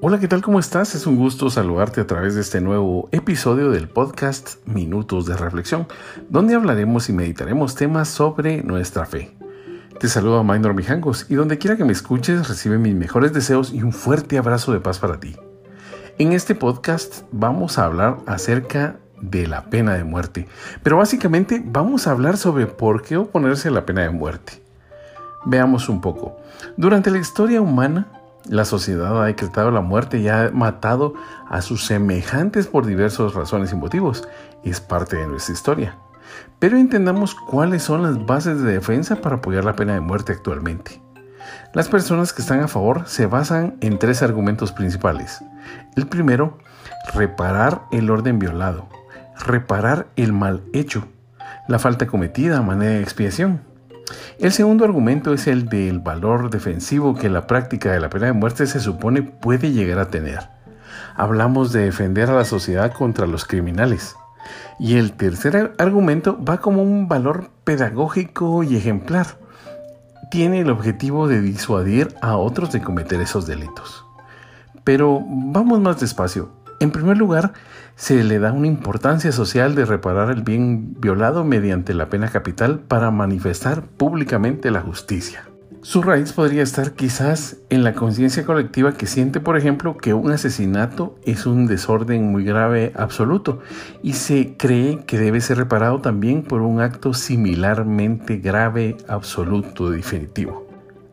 Hola, ¿qué tal? ¿Cómo estás? Es un gusto saludarte a través de este nuevo episodio del podcast Minutos de Reflexión, donde hablaremos y meditaremos temas sobre nuestra fe. Te saludo a Minor Mijangos y donde quiera que me escuches recibe mis mejores deseos y un fuerte abrazo de paz para ti. En este podcast vamos a hablar acerca de la pena de muerte, pero básicamente vamos a hablar sobre por qué oponerse a la pena de muerte. Veamos un poco. Durante la historia humana, la sociedad ha decretado la muerte y ha matado a sus semejantes por diversas razones y motivos. Es parte de nuestra historia. Pero entendamos cuáles son las bases de defensa para apoyar la pena de muerte actualmente. Las personas que están a favor se basan en tres argumentos principales. El primero, reparar el orden violado, reparar el mal hecho, la falta cometida a manera de expiación. El segundo argumento es el del valor defensivo que la práctica de la pena de muerte se supone puede llegar a tener. Hablamos de defender a la sociedad contra los criminales. Y el tercer argumento va como un valor pedagógico y ejemplar. Tiene el objetivo de disuadir a otros de cometer esos delitos. Pero vamos más despacio. En primer lugar, se le da una importancia social de reparar el bien violado mediante la pena capital para manifestar públicamente la justicia. Su raíz podría estar quizás en la conciencia colectiva que siente, por ejemplo, que un asesinato es un desorden muy grave absoluto y se cree que debe ser reparado también por un acto similarmente grave absoluto definitivo.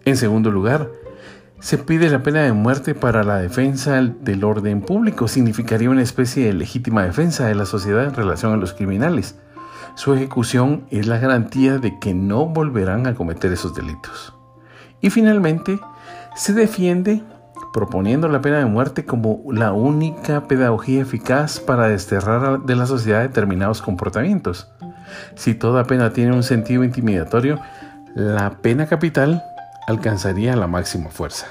En segundo lugar, se pide la pena de muerte para la defensa del orden público. Significaría una especie de legítima defensa de la sociedad en relación a los criminales. Su ejecución es la garantía de que no volverán a cometer esos delitos. Y finalmente, se defiende proponiendo la pena de muerte como la única pedagogía eficaz para desterrar de la sociedad determinados comportamientos. Si toda pena tiene un sentido intimidatorio, la pena capital alcanzaría la máxima fuerza.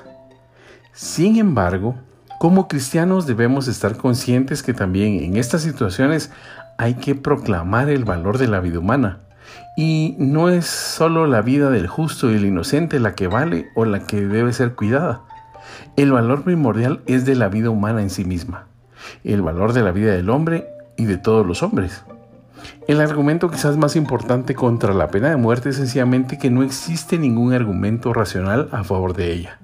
Sin embargo, como cristianos debemos estar conscientes que también en estas situaciones hay que proclamar el valor de la vida humana. Y no es solo la vida del justo y el inocente la que vale o la que debe ser cuidada. El valor primordial es de la vida humana en sí misma, el valor de la vida del hombre y de todos los hombres. El argumento quizás más importante contra la pena de muerte es sencillamente que no existe ningún argumento racional a favor de ella.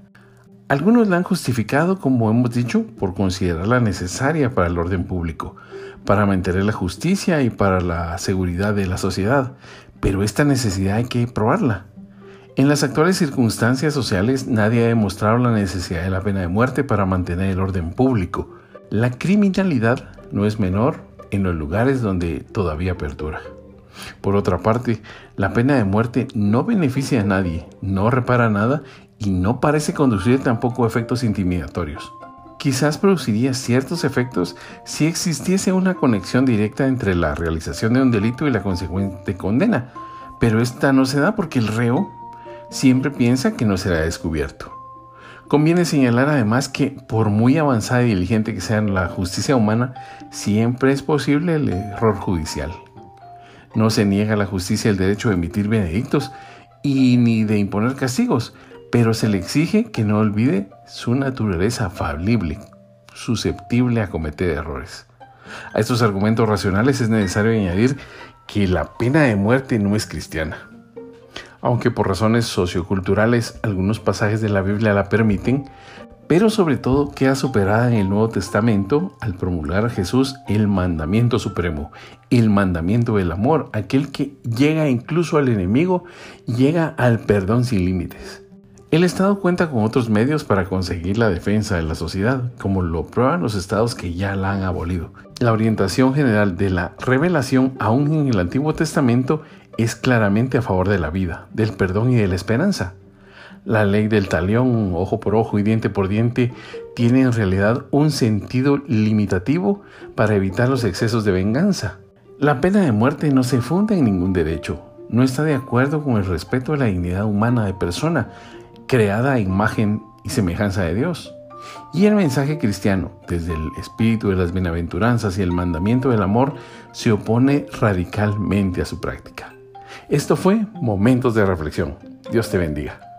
Algunos la han justificado, como hemos dicho, por considerarla necesaria para el orden público, para mantener la justicia y para la seguridad de la sociedad, pero esta necesidad hay que probarla. En las actuales circunstancias sociales nadie ha demostrado la necesidad de la pena de muerte para mantener el orden público. La criminalidad no es menor en los lugares donde todavía perdura. Por otra parte, la pena de muerte no beneficia a nadie, no repara nada y no parece conducir tampoco efectos intimidatorios. Quizás produciría ciertos efectos si existiese una conexión directa entre la realización de un delito y la consecuente condena, pero esta no se da porque el reo siempre piensa que no será descubierto. Conviene señalar además que por muy avanzada y diligente que sea la justicia humana, siempre es posible el error judicial. No se niega a la justicia el derecho de emitir benedictos y ni de imponer castigos, pero se le exige que no olvide su naturaleza falible, susceptible a cometer errores. A estos argumentos racionales es necesario añadir que la pena de muerte no es cristiana aunque por razones socioculturales algunos pasajes de la Biblia la permiten, pero sobre todo queda superada en el Nuevo Testamento al promulgar a Jesús el mandamiento supremo, el mandamiento del amor, aquel que llega incluso al enemigo, llega al perdón sin límites. El Estado cuenta con otros medios para conseguir la defensa de la sociedad, como lo prueban los estados que ya la han abolido. La orientación general de la revelación, aún en el Antiguo Testamento, es claramente a favor de la vida, del perdón y de la esperanza. La ley del talión, ojo por ojo y diente por diente, tiene en realidad un sentido limitativo para evitar los excesos de venganza. La pena de muerte no se funda en ningún derecho, no está de acuerdo con el respeto a la dignidad humana de persona, creada a imagen y semejanza de Dios. Y el mensaje cristiano, desde el espíritu de las bienaventuranzas y el mandamiento del amor, se opone radicalmente a su práctica. Esto fue Momentos de Reflexión. Dios te bendiga.